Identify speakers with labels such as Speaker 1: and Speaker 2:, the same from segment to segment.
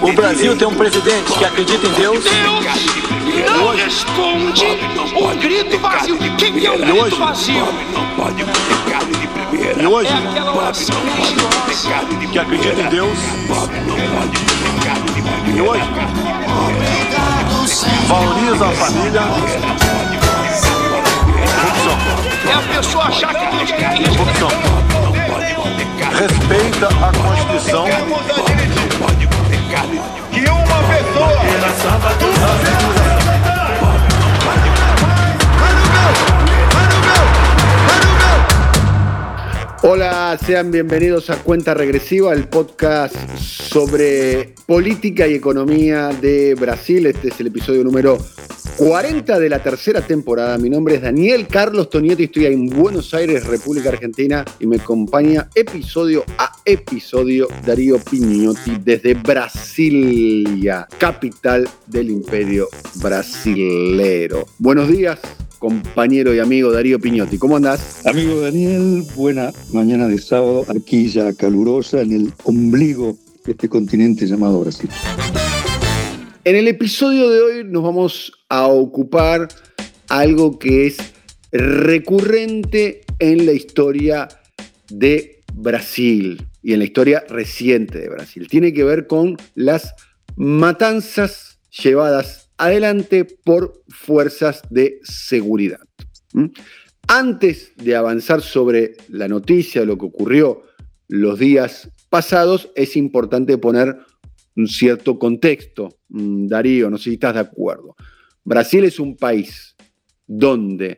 Speaker 1: O Brasil
Speaker 2: direito.
Speaker 1: tem um presidente que acredita em Deus.
Speaker 3: não responde o grito vazio. Quem é o
Speaker 2: E
Speaker 3: grito
Speaker 2: hoje,
Speaker 3: vazio?
Speaker 2: pobre não pode ter carne de primeira.
Speaker 1: E hoje,
Speaker 3: É aquela oração
Speaker 2: não pode ter
Speaker 3: religiosa.
Speaker 2: carne de
Speaker 1: que acredita em. Deus.
Speaker 2: Pobre não pode ter carne de primeira.
Speaker 1: E hoje, valoriza a família.
Speaker 3: É a pessoa achar que Deus quer isso.
Speaker 1: Corrupção. Respeita a Constituição
Speaker 2: que uma pessoa. Duas pessoas.
Speaker 4: Mas, mas, mas, Hola, sean bienvenidos a Cuenta Regresiva, el podcast sobre política y economía de Brasil. Este es el episodio número 40 de la tercera temporada. Mi nombre es Daniel Carlos Tonieto y estoy en Buenos Aires, República Argentina, y me acompaña episodio a episodio Darío Piñotti desde Brasilia, capital del imperio brasilero. Buenos días, compañero y amigo Darío Piñotti. ¿Cómo andás?
Speaker 5: Amigo Daniel, buena mañana de sábado, aquí ya calurosa en el ombligo de este continente llamado Brasil.
Speaker 4: En el episodio de hoy nos vamos a ocupar algo que es recurrente en la historia de Brasil y en la historia reciente de Brasil. Tiene que ver con las matanzas llevadas adelante por fuerzas de seguridad. Antes de avanzar sobre la noticia lo que ocurrió los días pasados, es importante poner un cierto contexto. Mm, Darío, no sé si estás de acuerdo. Brasil es un país donde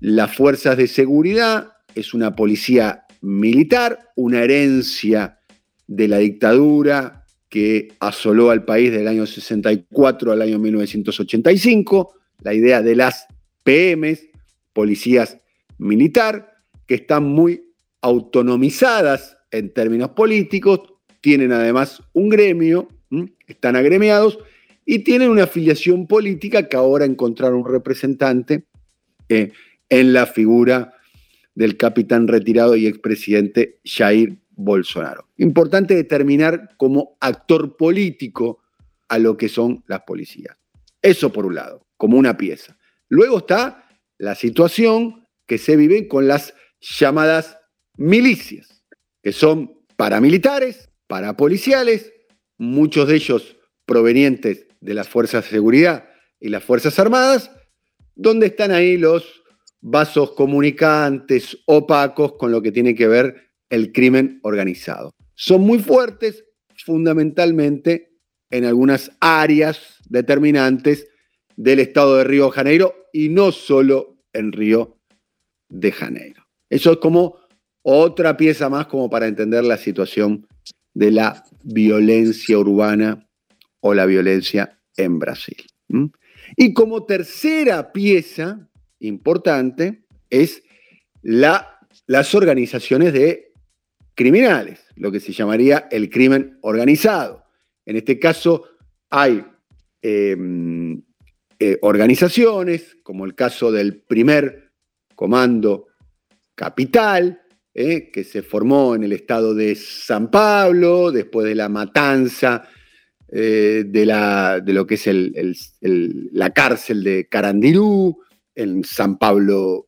Speaker 4: las fuerzas de seguridad es una policía militar, una herencia de la dictadura que asoló al país del año 64 al año 1985, la idea de las PMs, policías militar, que están muy autonomizadas en términos políticos, tienen además un gremio, están agremiados y tienen una afiliación política que ahora encontraron un representante eh, en la figura del capitán retirado y expresidente Jair Bolsonaro. Importante determinar como actor político a lo que son las policías. Eso por un lado, como una pieza. Luego está la situación que se vive con las llamadas milicias, que son paramilitares, parapoliciales, muchos de ellos provenientes de las fuerzas de seguridad y las fuerzas armadas, donde están ahí los vasos comunicantes opacos con lo que tiene que ver el crimen organizado. Son muy fuertes fundamentalmente en algunas áreas determinantes del estado de Río de Janeiro y no solo en Río de Janeiro. Eso es como otra pieza más como para entender la situación de la violencia urbana o la violencia en Brasil. Y como tercera pieza importante es la, las organizaciones de criminales, lo que se llamaría el crimen organizado. En este caso hay eh, eh, organizaciones, como el caso del primer comando capital, eh, que se formó en el estado de San Pablo, después de la matanza eh, de, lo que es la cárcel de Carandirú, en San Pablo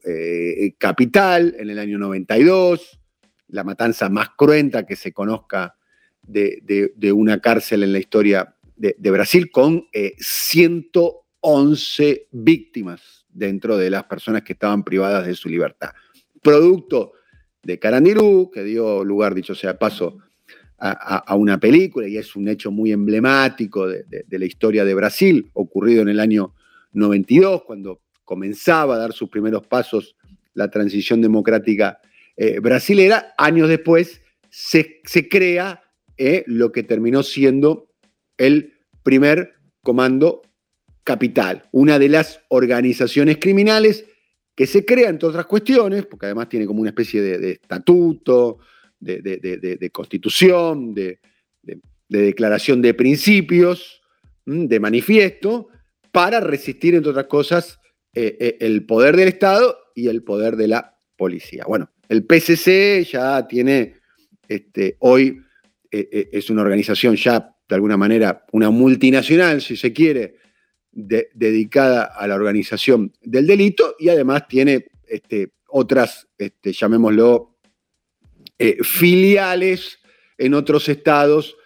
Speaker 4: capital, en el año 92, la matanza más cruenta que se conozca de, una cárcel en la historia de, Brasil, con 111 víctimas dentro de las personas que estaban privadas de su libertad. Producto de Carandirú, que dio lugar, dicho sea paso, a, una película y es un hecho muy emblemático de, de, de, la historia de Brasil, ocurrido en el año 92, cuando comenzaba a dar sus primeros pasos la transición democrática eh, brasilera. Años después se, se crea eh, lo que terminó siendo el primer comando capital, una de las organizaciones criminales que se crea, entre otras cuestiones, porque además tiene como una especie de, estatuto, de, constitución, de, de- de declaración de principios, ¿m? de manifiesto, para resistir, entre otras cosas, eh, el poder del Estado y el poder de la policía. Bueno, el PCC ya tiene, este, hoy eh, eh, es una organización ya, de alguna manera, una multinacional, si se quiere, de- dedicada a la organización del delito y además tiene este, otras, este, llamémoslo, eh, filiales en otros estados,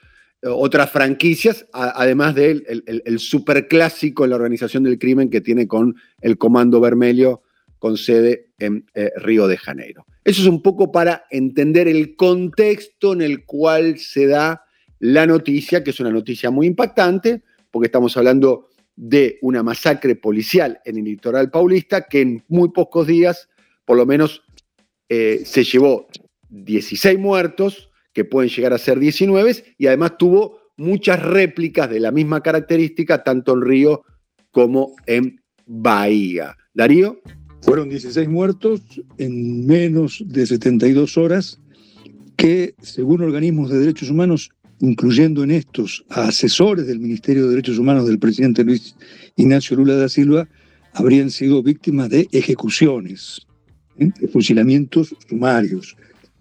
Speaker 4: otras franquicias, además del el, el- superclásico en la organización del crimen que tiene con el Comando Vermelho con sede en Río de Janeiro. Eso es un poco para entender el contexto en el cual se da la noticia, que es una noticia muy impactante, porque estamos hablando de una masacre policial en el litoral paulista que en muy pocos días, por lo menos, eh, se llevó 16 muertos, que pueden llegar a ser 19, y además tuvo muchas réplicas de la misma característica, tanto en Río como en Bahía. Darío.
Speaker 5: Fueron 16 muertos en menos de 72 horas que, según organismos de derechos humanos, incluyendo en estos a asesores del Ministerio de Derechos Humanos del presidente Luis Ignacio Lula da Silva, habrían sido víctimas de ejecuciones, ¿eh? de fusilamientos sumarios.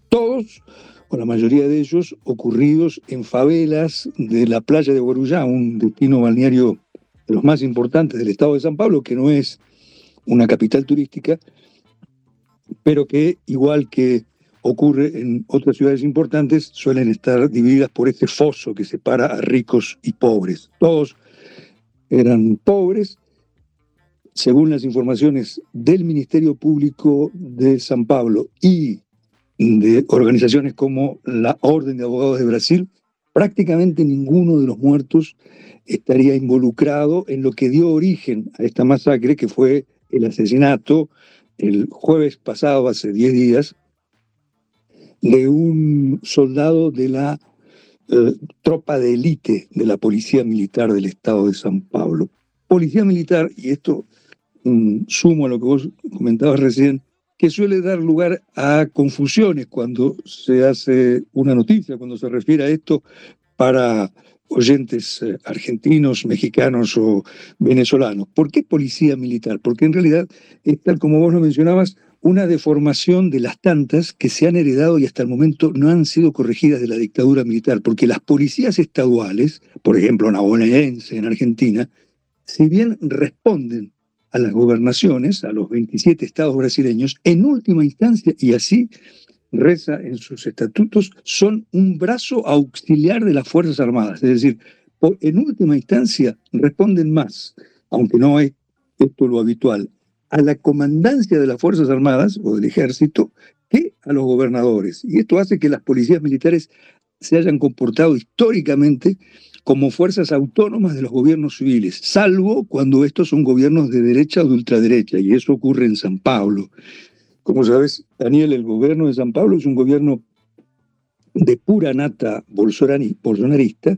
Speaker 5: Todos, o la mayoría de ellos, ocurridos en favelas de la playa de Guarujá, un destino balneario de los más importantes del estado de San Pablo, que no es una capital turística, pero que, igual que ocurre en otras ciudades importantes, suelen estar divididas por este foso que separa a ricos y pobres. Todos eran pobres, según las informaciones del Ministerio Público de San Pablo y de organizaciones como la Orden de Abogados de Brasil, prácticamente ninguno de los muertos estaría involucrado en lo que dio origen a esta masacre, que fue el asesinato el jueves pasado, hace 10 días, de un soldado de la eh, tropa de élite de la Policía Militar del Estado de San Pablo. Policía Militar, y esto mm, sumo a lo que vos comentabas recién, que suele dar lugar a confusiones cuando se hace una noticia, cuando se refiere a esto para oyentes eh, argentinos, mexicanos o venezolanos. ¿Por qué policía militar? Porque en realidad es tal como vos lo mencionabas, una deformación de las tantas que se han heredado y hasta el momento no han sido corregidas de la dictadura militar, porque las policías estaduales, por ejemplo, la bonaerense en Argentina, si bien responden a las gobernaciones, a los 27 estados brasileños, en última instancia, y así reza en sus estatutos, son un brazo auxiliar de las Fuerzas Armadas. Es decir, en última instancia responden más, aunque no es esto lo habitual, a la comandancia de las Fuerzas Armadas o del Ejército que a los gobernadores. Y esto hace que las policías militares se hayan comportado históricamente como fuerzas autónomas de los gobiernos civiles, salvo cuando estos son gobiernos de derecha o de ultraderecha, y eso ocurre en San Pablo. Como sabes, Daniel, el gobierno de San Pablo es un gobierno de pura nata bolsonari- bolsonarista.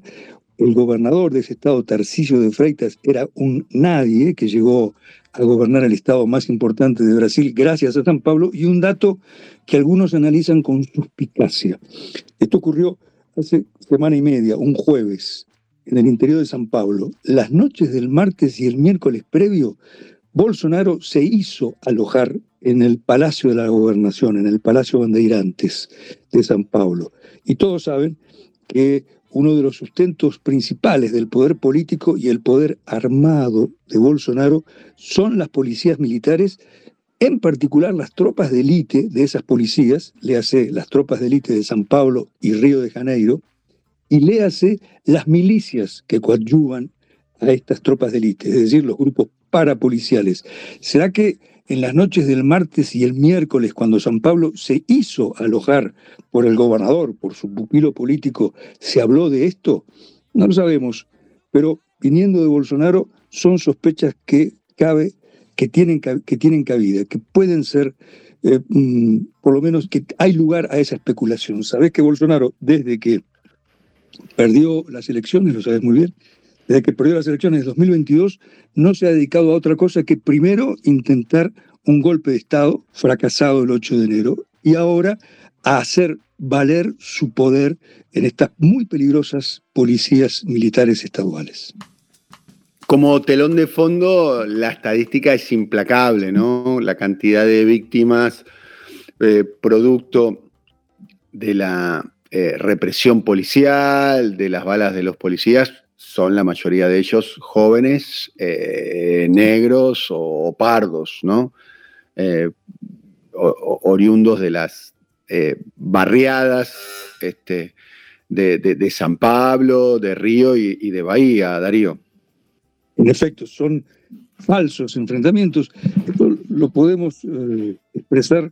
Speaker 5: El gobernador de ese estado, Tarcisio de Freitas, era un nadie que llegó a gobernar el estado más importante de Brasil gracias a San Pablo, y un dato que algunos analizan con suspicacia. Esto ocurrió hace semana y media, un jueves, en el interior de San Pablo. Las noches del martes y el miércoles previo, Bolsonaro se hizo alojar en el Palacio de la Gobernación, en el Palacio Bandeirantes de San Pablo. Y todos saben que uno de los sustentos principales del poder político y el poder armado de Bolsonaro son las policías militares, en particular las tropas de élite de esas policías, léase las tropas de élite de San Pablo y Río de Janeiro, y léase las milicias que coadyuvan a estas tropas de élite, es decir, los grupos parapoliciales. ¿Será que en las noches del martes y el miércoles, cuando San Pablo se hizo alojar por el gobernador, por su pupilo político, se habló de esto? No lo sabemos, pero viniendo de Bolsonaro son sospechas que cabe, que tienen, que tienen cabida, que pueden ser, eh, mm, por lo menos que hay lugar a esa especulación. Sabés que Bolsonaro, desde que perdió las elecciones, lo sabes muy bien, desde que perdió las elecciones de 2022, no se ha dedicado a otra cosa que primero intentar un golpe de Estado fracasado el 8 de enero y ahora a hacer valer su poder en estas muy peligrosas policías militares estaduales.
Speaker 4: Como telón de fondo, la estadística es implacable, ¿no? La cantidad de víctimas eh, producto de la eh, represión policial, de las balas de los policías, son la mayoría de ellos jóvenes, eh, negros o, pardos, ¿no? oriundos de las barriadas este, de, San Pablo, de Río y de Bahía, Darío.
Speaker 5: En efecto, son falsos enfrentamientos. Lo podemos eh, expresar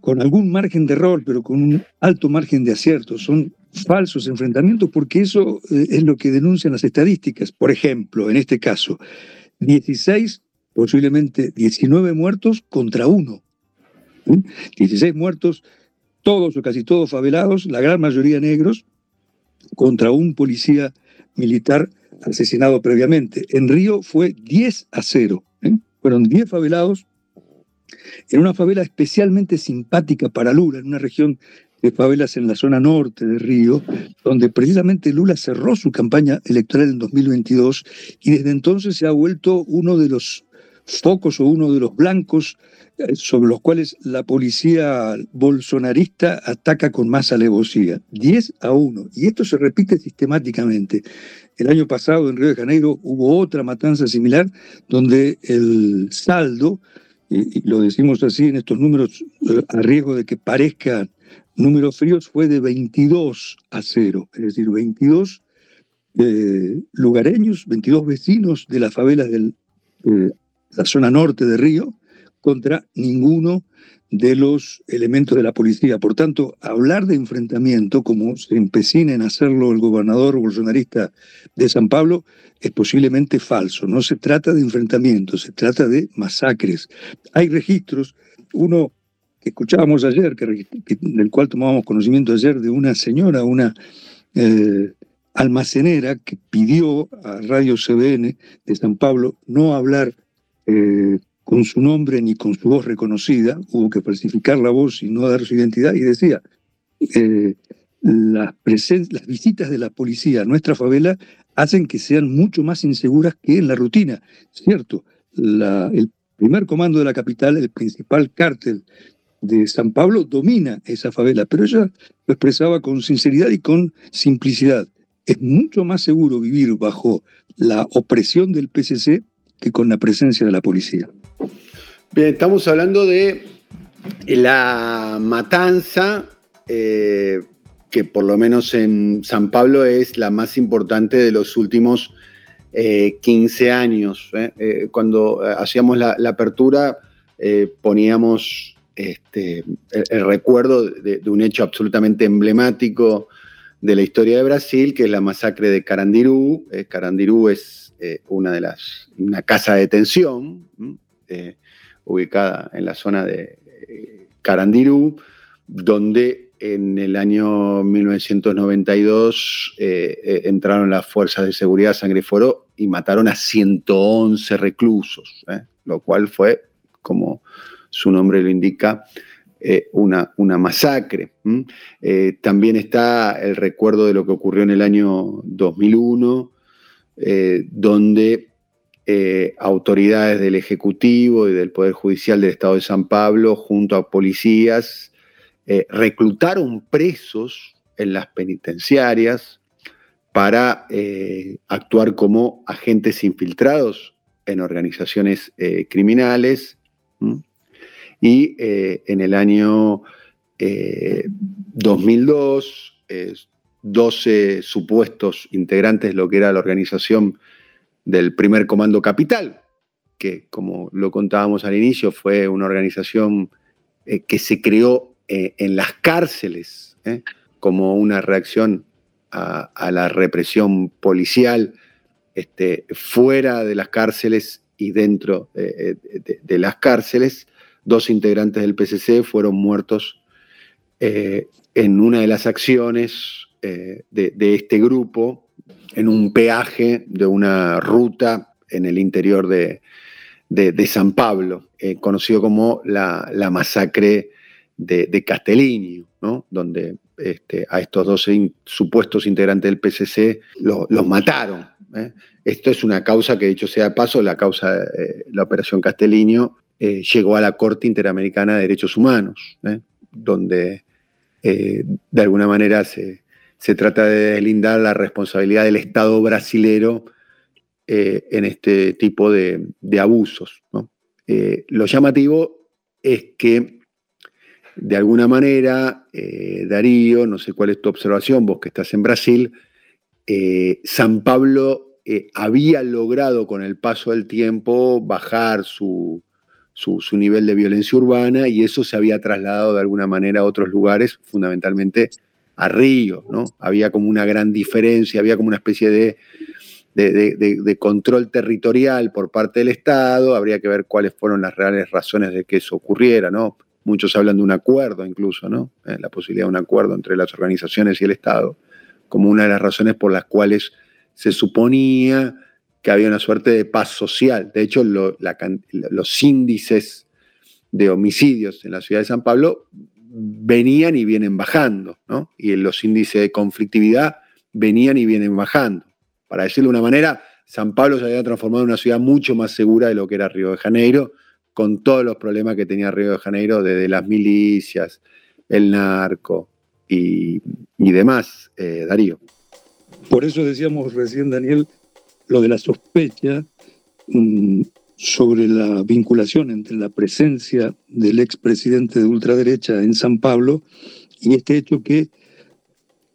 Speaker 5: con algún margen de error, pero con un alto margen de acierto. Son falsos enfrentamientos porque eso eh, es lo que denuncian las estadísticas. Por ejemplo, en este caso, 16, posiblemente 19 muertos contra uno. 16 muertos, todos o casi todos favelados, la gran mayoría negros, contra un policía militar asesinado previamente. En Río fue 10 a 0. ¿eh? Fueron 10 favelados en una favela especialmente simpática para Lula, en una región de favelas en la zona norte de Río, donde precisamente Lula cerró su campaña electoral en 2022 y desde entonces se ha vuelto uno de los focos o uno de los blancos eh, sobre los cuales la policía bolsonarista ataca con más alevosía. 10 a 1. Y esto se repite sistemáticamente. El año pasado en Río de Janeiro hubo otra matanza similar donde el saldo, y, lo decimos así en estos números eh, a riesgo de que parezcan números fríos, fue de 22 a 0. Es decir, 22 eh, lugareños, 22 vecinos de las favelas de la zona norte de Río, contra ninguno de los elementos de la policía. Por tanto, hablar de enfrentamiento, como se empecina en hacerlo el gobernador bolsonarista de San Pablo, es posiblemente falso. No se trata de enfrentamiento, se trata de masacres. Hay registros, uno escuchábamos ayer, que, del cual tomábamos conocimiento ayer, de una señora, una eh, almacenera que pidió a Radio CBN de San Pablo no hablar eh, con su nombre ni con su voz reconocida, hubo que falsificar la voz y no dar su identidad, y decía, eh, las visitas de la policía a nuestra favela hacen que sean mucho más inseguras que en la rutina. Cierto, el primer comando de la capital, el principal cártel de San Pablo, domina esa favela, pero ella lo expresaba con sinceridad y con simplicidad. Es mucho más seguro vivir bajo la opresión del PCC que con la presencia de la policía.
Speaker 4: Bien, estamos hablando de la matanza, eh, que por lo menos en San Pablo es la más importante de los últimos 15 eh, años. ¿eh? cuando hacíamos la, apertura poníamos este, el, recuerdo de, un hecho absolutamente emblemático de la historia de Brasil, que es la masacre de Carandirú. Carandirú es una de las una casa de detención ubicada en la zona de eh, Carandirú, donde en el año 1992 eh, eh, entraron las fuerzas de seguridad Sangre Foro y mataron a 111 reclusos, lo cual fue, como su nombre lo indica, una, una, masacre. también está el recuerdo de lo que ocurrió en el año 2001, donde eh, autoridades del Ejecutivo y del Poder Judicial del Estado de San Pablo, junto a policías, eh, reclutaron presos en las penitenciarias para eh, actuar como agentes infiltrados en organizaciones criminales. Y en el año 2002, 12 supuestos integrantes de lo que era la organización del primer Comando Capital, que como lo contábamos al inicio, fue una organización eh, que se creó eh, en las cárceles eh, como una reacción a, la represión policial este, fuera de las cárceles y dentro de, las cárceles. Dos integrantes del PCC fueron muertos en una de las acciones de este grupo en un peaje de una ruta en el interior de, San Pablo, eh, conocido como la, masacre de, Castellini, ¿no? donde este, a estos dos supuestos integrantes del PCC lo- los mataron. ¿eh? Esto es una causa que, dicho sea de paso, la causa, eh, la operación Castellino, eh, llegó a la Corte Interamericana de Derechos Humanos, ¿eh? donde eh, de alguna manera se, trata de deslindar la responsabilidad del Estado brasilero en este tipo de, abusos. lo llamativo es que, de alguna manera, Darío, no sé cuál es tu observación, vos que estás en Brasil, San Pablo había logrado con el paso del tiempo bajar su, su, nivel de violencia urbana y eso se había trasladado de alguna manera a otros lugares, fundamentalmente a Río, ¿no? Había como una gran diferencia, había como una especie de- de control territorial por parte del Estado, habría que ver cuáles fueron las reales razones de que eso ocurriera, ¿no? Muchos hablan de un acuerdo incluso, ¿no? Eh, la posibilidad de un acuerdo entre las organizaciones y el Estado, como una de las razones por las cuales se suponía que había una suerte de paz social. De hecho, los índices de homicidios en la ciudad de San Pablo venían y vienen bajando, ¿no? Y los índices de conflictividad venían y vienen bajando. Para decirlo de una manera, San Pablo se había transformado en una ciudad mucho más segura de lo que era Río de Janeiro, con todos los problemas que tenía Río de Janeiro, desde las milicias, el narco y, y demás, eh, Darío.
Speaker 5: Por eso decíamos recién, Daniel, lo de la sospecha mm, sobre la vinculación entre la presencia del expresidente de ultraderecha en San Pablo y este hecho que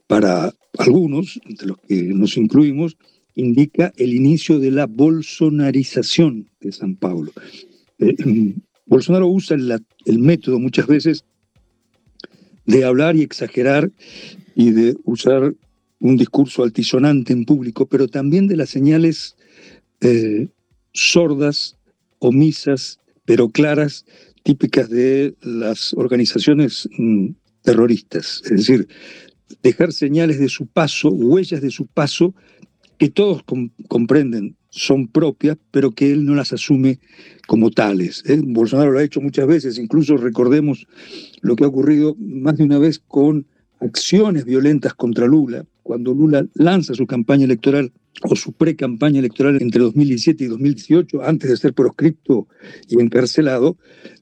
Speaker 5: para algunos, entre los que nos incluimos, indica el inicio de la bolsonarización de San Pablo. Eh, mm, Bolsonaro usa el método muchas veces de hablar y exagerar y de usar un discurso altisonante en público, pero también de las señales eh, sordas, omisas, pero claras, típicas de las organizaciones mm, terroristas. Es decir, dejar señales de su paso, huellas de su paso, que todos com- comprenden son propias, pero que él no las asume como tales. ¿eh? Bolsonaro lo ha hecho muchas veces, incluso recordemos lo que ha ocurrido más de una vez con acciones violentas contra Lula, cuando Lula lanza su campaña electoral o su pre-campaña electoral entre 2017 y 2018, antes de ser proscripto y encarcelado,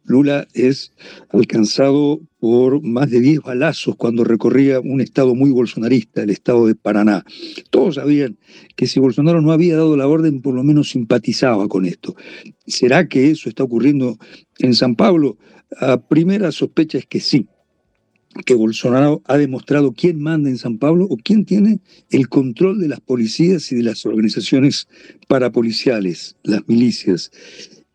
Speaker 5: Lula es alcanzado por más de 10 balazos cuando recorría un estado muy bolsonarista, el estado de Paraná. Todos sabían que si Bolsonaro no había dado la orden, por lo menos simpatizaba con esto. ¿Será que eso está ocurriendo en San Pablo? A primera sospecha es que sí, que Bolsonaro ha demostrado quién manda en San Pablo o quién tiene el control de las policías y de las organizaciones parapoliciales, las milicias.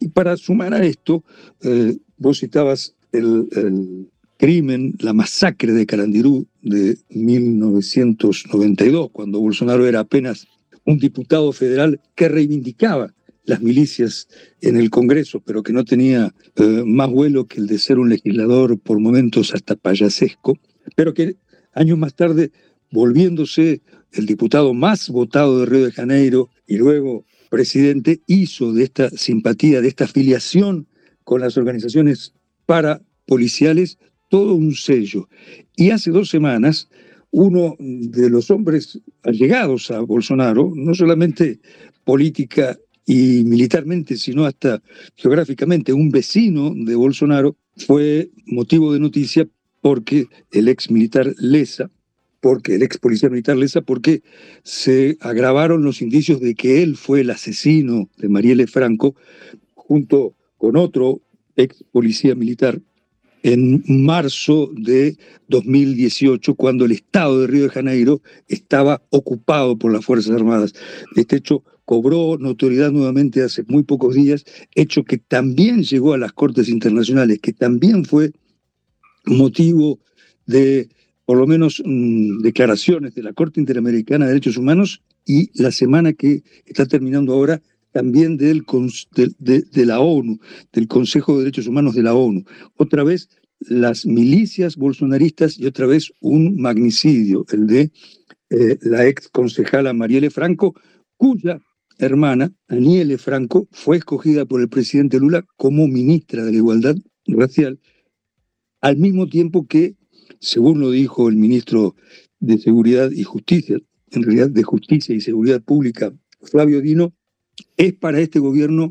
Speaker 5: Y para sumar a esto, eh, vos citabas el, el crimen, la masacre de Carandirú de 1992, cuando Bolsonaro era apenas un diputado federal que reivindicaba las milicias en el Congreso, pero que no tenía eh, más vuelo que el de ser un legislador por momentos hasta payasesco, pero que años más tarde, volviéndose el diputado más votado de Río de Janeiro y luego presidente, hizo de esta simpatía, de esta afiliación con las organizaciones parapoliciales, todo un sello. Y hace dos semanas, uno de los hombres allegados a Bolsonaro, no solamente política y militarmente, sino hasta geográficamente, un vecino de Bolsonaro, fue motivo de noticia porque el ex militar Lesa, porque el ex policía militar Lesa, porque se agravaron los indicios de que él fue el asesino de Marielle Franco, junto con otro ex policía militar, en marzo de 2018, cuando el estado de Río de Janeiro estaba ocupado por las Fuerzas Armadas. Este hecho cobró notoriedad nuevamente hace muy pocos días, hecho que también llegó a las Cortes Internacionales, que también fue motivo de, por lo menos, mmm, declaraciones de la Corte Interamericana de Derechos Humanos y la semana que está terminando ahora también de, la ONU, del Consejo de Derechos Humanos de la ONU. Otra vez las milicias bolsonaristas y otra vez un magnicidio, el de eh, la ex concejala Marielle Franco, cuya hermana, Aniele Franco, fue escogida por el presidente Lula como ministra de la Igualdad Racial, al mismo tiempo que, según lo dijo el ministro de Seguridad y Justicia, en realidad de Justicia y Seguridad Pública, Flavio Dino, es para este gobierno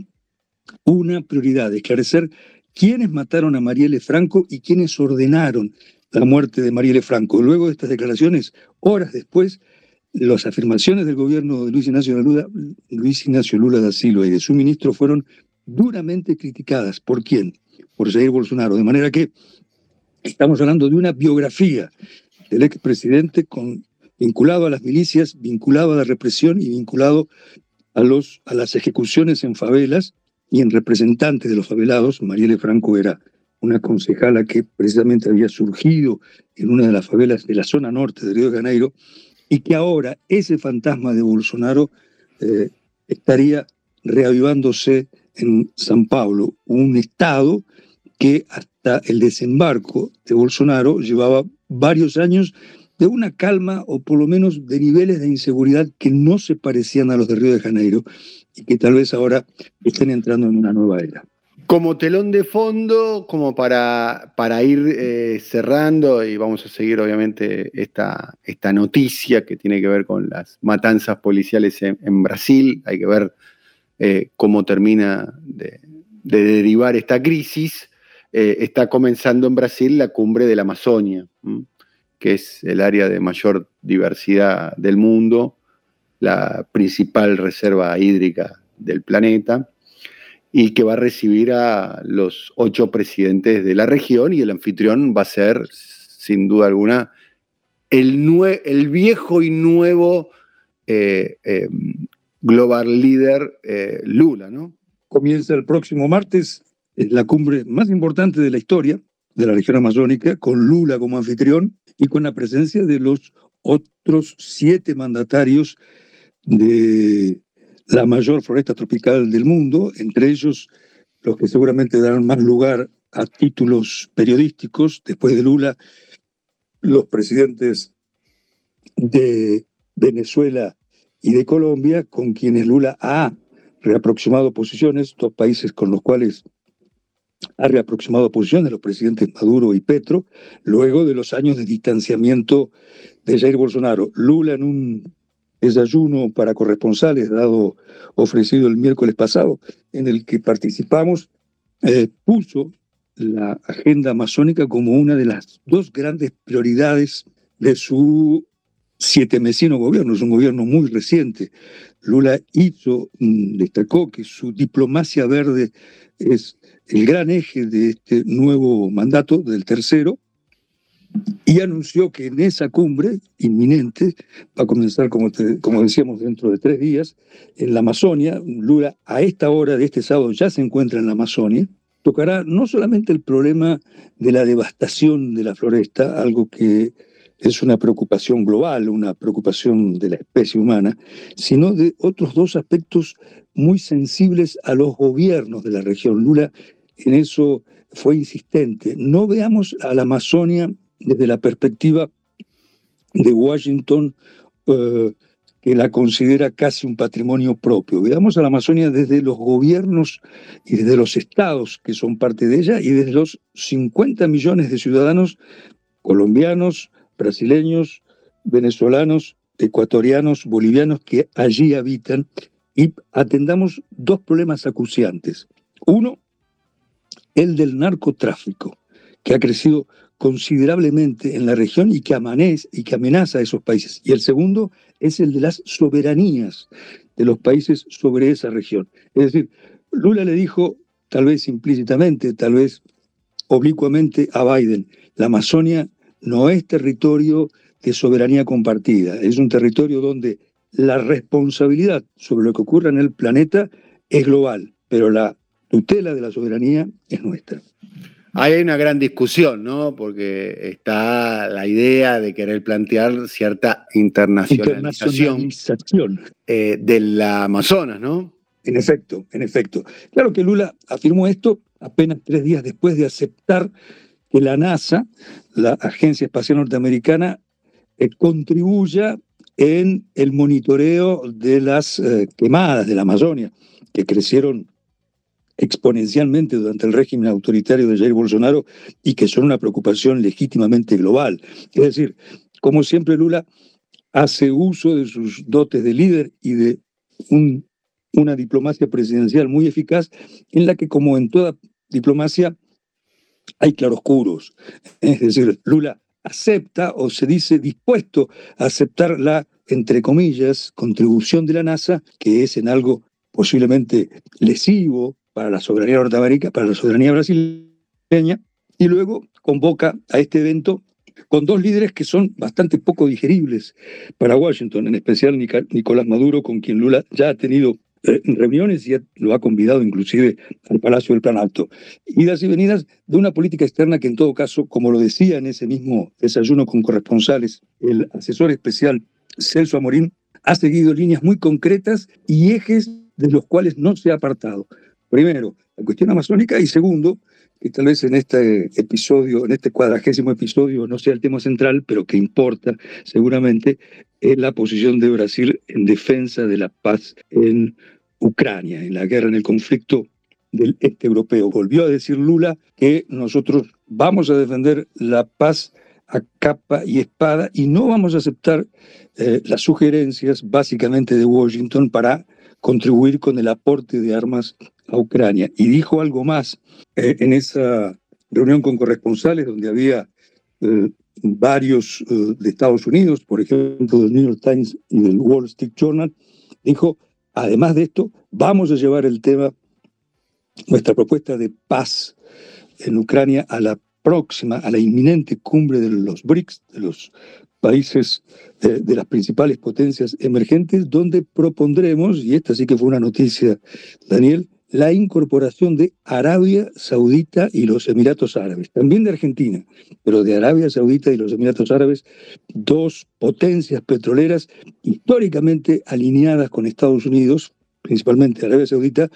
Speaker 5: una prioridad, esclarecer quiénes mataron a Marielle Franco y quiénes ordenaron la muerte de Marielle Franco. Luego de estas declaraciones, horas después, las afirmaciones del gobierno de Luis Ignacio Lula, Luis Ignacio Lula da Silva y de su ministro fueron duramente criticadas. ¿Por quién? Por Jair Bolsonaro. De manera que estamos hablando de una biografía del expresidente con, vinculado a las milicias, vinculado a la represión y vinculado a, los, a las ejecuciones en favelas y en representantes de los favelados. Marielle Franco era una concejala que precisamente había surgido en una de las favelas de la zona norte de Río de Janeiro y que ahora ese fantasma de Bolsonaro eh, estaría reavivándose en San Pablo, un estado que hasta el desembarco de Bolsonaro llevaba varios años de una calma o por lo menos de niveles de inseguridad que no se parecían a los de Río de Janeiro y que tal vez ahora estén entrando en una nueva era.
Speaker 4: Como telón de fondo, como para, para ir eh, cerrando, y vamos a seguir obviamente esta, esta noticia que tiene que ver con las matanzas policiales en, Brasil, hay que ver eh, cómo termina de, derivar esta crisis. Eh, está comenzando en Brasil la cumbre de la Amazonia, que es el área de mayor diversidad del mundo, la principal reserva hídrica del planeta y que va a recibir a los ocho presidentes de la región y el anfitrión va a ser, sin duda alguna, el, viejo y nuevo eh, eh, global leader eh, Lula, ¿no?
Speaker 5: Comienza el próximo martes la cumbre más importante de la historia de la región amazónica, con Lula como anfitrión y con la presencia de los otros siete mandatarios de la mayor floresta tropical del mundo, entre ellos los que seguramente darán más lugar a títulos periodísticos, después de Lula, los presidentes de Venezuela y de Colombia, con quienes Lula ha reaproximado posiciones, dos países con los cuales ha reaproximado posiciones, los presidentes Maduro y Petro, luego de los años de distanciamiento de Jair Bolsonaro. Lula en un desayuno para corresponsales dado ofrecido el miércoles pasado, en el que participamos, eh, puso la agenda amazónica como una de las dos grandes prioridades de su siete mesino gobierno. Es un gobierno muy reciente. Lula hizo, mm, destacó que su diplomacia verde es el gran eje de este nuevo mandato, del tercero, y anunció que en esa cumbre inminente, va a comenzar, como, como decíamos, dentro de tres días, en la Amazonia, Lula a esta hora de este sábado ya se encuentra en la Amazonia, tocará no solamente el problema de la devastación de la floresta, algo que es una preocupación global, una preocupación de la especie humana, sino de otros dos aspectos muy sensibles a los gobiernos de la región. Lula en eso fue insistente. No veamos a la Amazonia desde la perspectiva de Washington, eh, que la considera casi un patrimonio propio. Veamos a la Amazonia desde los gobiernos y desde los estados que son parte de ella y desde los 50 millones de ciudadanos colombianos, brasileños, venezolanos, ecuatorianos, bolivianos que allí habitan y atendamos dos problemas acuciantes. Uno, el del narcotráfico, que ha crecido considerablemente en la región y que, amanece, y que amenaza a esos países. Y el segundo es el de las soberanías de los países sobre esa región. Es decir, Lula le dijo, tal vez implícitamente, tal vez oblicuamente a Biden, la Amazonia no es territorio de soberanía compartida, es un territorio donde la responsabilidad sobre lo que ocurra en el planeta es global, pero la tutela de la soberanía es nuestra.
Speaker 4: Ahí hay una gran discusión, ¿no? Porque está la idea de querer plantear cierta internacionalización, eh, del Amazonas, ¿no?
Speaker 5: En efecto, en efecto. Claro que Lula afirmó esto apenas tres días después de aceptar que la NASA, la Agencia Espacial Norteamericana, eh, contribuya en el monitoreo de las eh, quemadas de la Amazonia, que crecieron exponencialmente durante el régimen autoritario de Jair Bolsonaro y que son una preocupación legítimamente global. Es decir, como siempre Lula hace uso de sus dotes de líder y de un, una diplomacia presidencial muy eficaz en la que, como en toda diplomacia, hay claroscuros. Es decir, Lula acepta o se dice dispuesto a aceptar la, entre comillas, contribución de la NASA, que es en algo posiblemente lesivo para la soberanía norteamericana, para la soberanía brasileña, y luego convoca a este evento con dos líderes que son bastante poco digeribles para Washington, en especial Nicolás Maduro, con quien Lula ya ha tenido eh, reuniones y lo ha convidado inclusive al Palacio del Plan Alto. Idas y venidas de una política externa que en todo caso, como lo decía en ese mismo desayuno con corresponsales, el asesor especial Celso Amorín ha seguido líneas muy concretas y ejes de los cuales no se ha apartado. Primero, la cuestión amazónica y segundo, que tal vez en este episodio, en este cuadragésimo episodio no sea el tema central, pero que importa seguramente, es la posición de Brasil en defensa de la paz en Ucrania, en la guerra, en el conflicto del este europeo. Volvió a decir Lula que nosotros vamos a defender la paz a capa y espada y no vamos a aceptar eh, las sugerencias básicamente de Washington para contribuir con el aporte de armas a Ucrania. Y dijo algo más eh, en esa reunión con corresponsales donde había eh, varios eh, de Estados Unidos, por ejemplo del New York Times y del Wall Street Journal, dijo, además de esto, vamos a llevar el tema, nuestra propuesta de paz en Ucrania a la próxima, a la inminente cumbre de los BRICS, de los países de las principales potencias emergentes, donde propondremos, y esta sí que fue una noticia, Daniel, la incorporación de Arabia Saudita y los Emiratos Árabes, también de Argentina, pero de Arabia Saudita y los Emiratos Árabes, dos potencias petroleras históricamente alineadas con Estados Unidos, principalmente Arabia Saudita,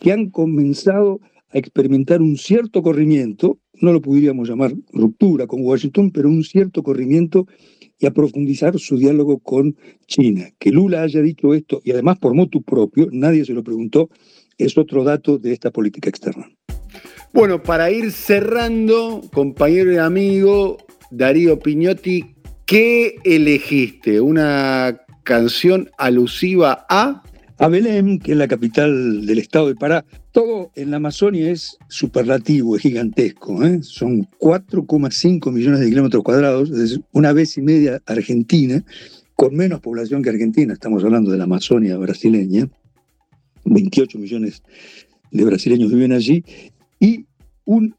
Speaker 5: que han comenzado a experimentar un cierto corrimiento, no lo podríamos llamar ruptura con Washington, pero un cierto corrimiento y a profundizar su diálogo con China. Que Lula haya dicho esto, y además por motu propio, nadie se lo preguntó, es otro dato de esta política externa.
Speaker 4: Bueno, para ir cerrando, compañero y amigo Darío Piñotti, ¿qué elegiste? ¿Una canción alusiva a?
Speaker 5: A Belém, que es la capital del estado de Pará. Todo en la Amazonia es superlativo, es gigantesco. ¿eh? Son 4,5 millones de kilómetros cuadrados, es una vez y media Argentina, con menos población que Argentina. Estamos hablando de la Amazonia brasileña. 28 millones de brasileños viven allí, y un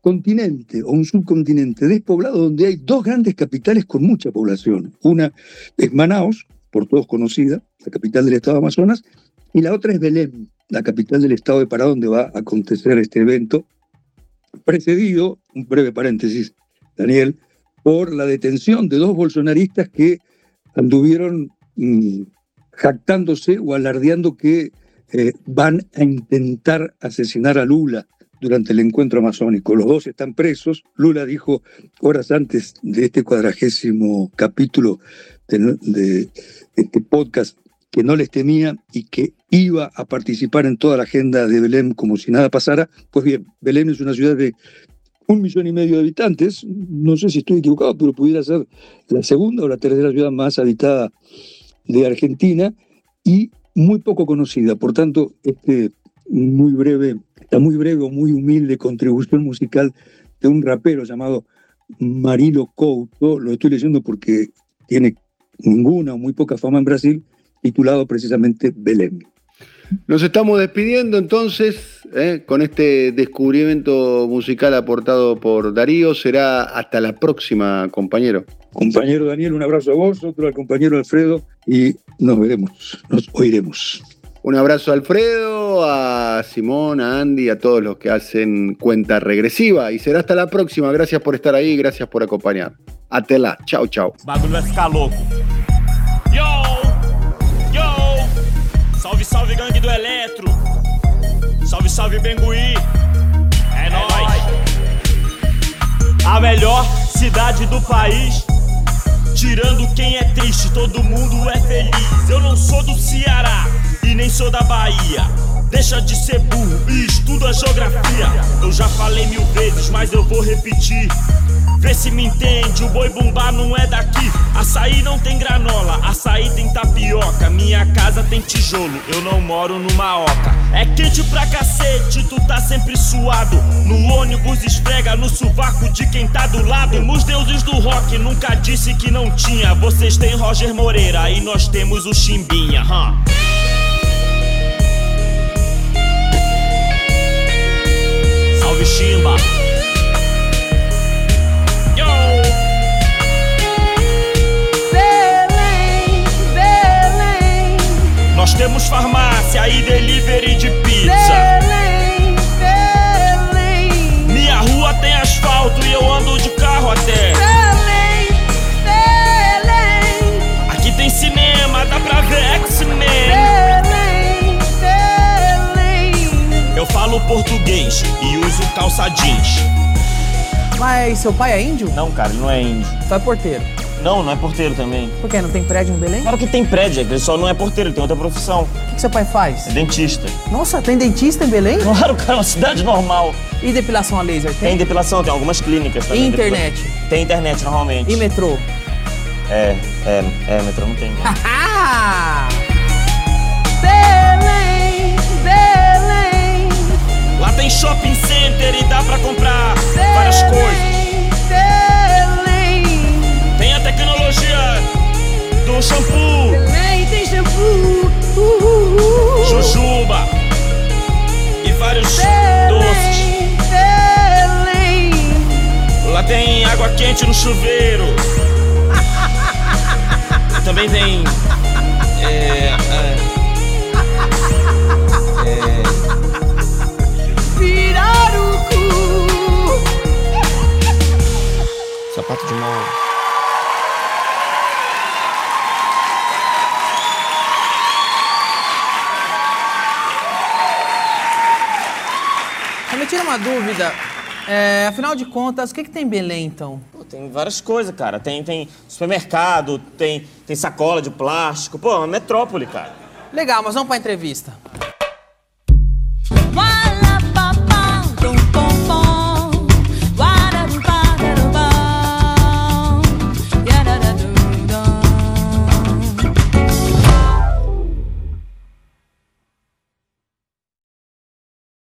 Speaker 5: continente o un subcontinente despoblado donde hay dos grandes capitales con mucha población. Una es Manaus, por todos conocida, la capital del estado de Amazonas, y la otra es Belém, la capital del estado de Pará, donde va a acontecer este evento, precedido, un breve paréntesis, Daniel, por la detención de dos bolsonaristas que anduvieron mm, jactándose o alardeando que eh, van a intentar asesinar a Lula durante el encuentro amazónico. Los dos están presos. Lula dijo horas antes de este cuadragésimo capítulo de, este podcast que no les temía y que iba a participar en toda la agenda de Belém como si nada pasara. Pues bien, Belém es una ciudad de un millón y medio de habitantes. No sé si estoy equivocado, pero pudiera ser la segunda o la tercera ciudad más habitada de Argentina. Y muy poco conocida. Por tanto, este muy breve, esta muy breve o muy humilde contribución musical de un rapero llamado Marilo Couto, lo estoy leyendo porque tiene ninguna o muy poca fama en Brasil, titulado precisamente Belém.
Speaker 4: Nos estamos despidiendo entonces ¿eh? con este descubrimiento musical aportado por Darío. Será hasta la próxima, compañero.
Speaker 5: Compañero Daniel, un abrazo a vos, otro al compañero Alfredo y nos veremos, nos oiremos.
Speaker 4: Un abrazo a Alfredo, a Simón, a Andy, a todos los que hacen cuenta regresiva. Y será hasta la próxima. Gracias por estar ahí, gracias por acompañar. Atela, chao, chao.
Speaker 6: Salve, Salve, Bengui. É nóis. A melhor cidade do país. Tirando quem é triste, todo mundo é feliz. Eu não sou do Ceará e nem sou da Bahia. Deixa de ser burro e estuda geografia. Eu já falei mil vezes, mas eu vou repetir. Vê se me entende, o boi bumbá não é daqui. Açaí não tem granola, açaí tem tapioca. Minha casa tem tijolo, eu não moro numa oca. É quente pra cacete, tu tá sempre suado. No ônibus esfrega no sovaco de quem tá do lado. Os deuses do rock nunca disse que não tinha. Vocês têm Roger Moreira e nós temos o Chimbinha, huh? Salve Chimba! Yo!
Speaker 7: Belém, Belém,
Speaker 6: Nós temos farmácia e delivery de pizza.
Speaker 7: Belém, Belém,
Speaker 6: Minha rua tem asfalto e eu ando de carro até.
Speaker 7: Belém, Belém,
Speaker 6: Aqui tem cinema, dá pra ver X-Men. Eu falo português e uso calça jeans.
Speaker 8: Mas seu pai é índio?
Speaker 9: Não, cara, ele não é índio.
Speaker 8: Tu é porteiro.
Speaker 9: Não, não é porteiro também.
Speaker 8: Por quê? Não tem prédio em Belém?
Speaker 9: Claro que tem prédio, ele só não é porteiro, ele tem outra profissão.
Speaker 8: O que, que seu pai faz?
Speaker 9: É dentista.
Speaker 8: Nossa, tem dentista em Belém?
Speaker 9: Claro, cara, é uma cidade normal.
Speaker 8: E depilação a laser?
Speaker 9: Tem
Speaker 8: Tem?
Speaker 9: depilação, tem algumas clínicas também.
Speaker 8: E internet?
Speaker 9: Tem internet normalmente.
Speaker 8: E metrô?
Speaker 9: É, é, é, metrô não tem. não.
Speaker 6: tem shopping center e dá pra comprar várias coisas. Tem a tecnologia do shampoo,
Speaker 7: Belém tem shampoo, uh, uh, uh.
Speaker 6: jujuba e vários doces. Lá tem água quente no chuveiro. Também tem. É, é,
Speaker 9: Sapato de mão.
Speaker 8: Mas me tira uma dúvida. É, afinal de contas, o que, que tem em Belém, então?
Speaker 9: Pô, tem várias coisas, cara. Tem, tem supermercado, tem, tem sacola de plástico. Pô, é uma metrópole, cara.
Speaker 8: Legal, mas vamos pra entrevista.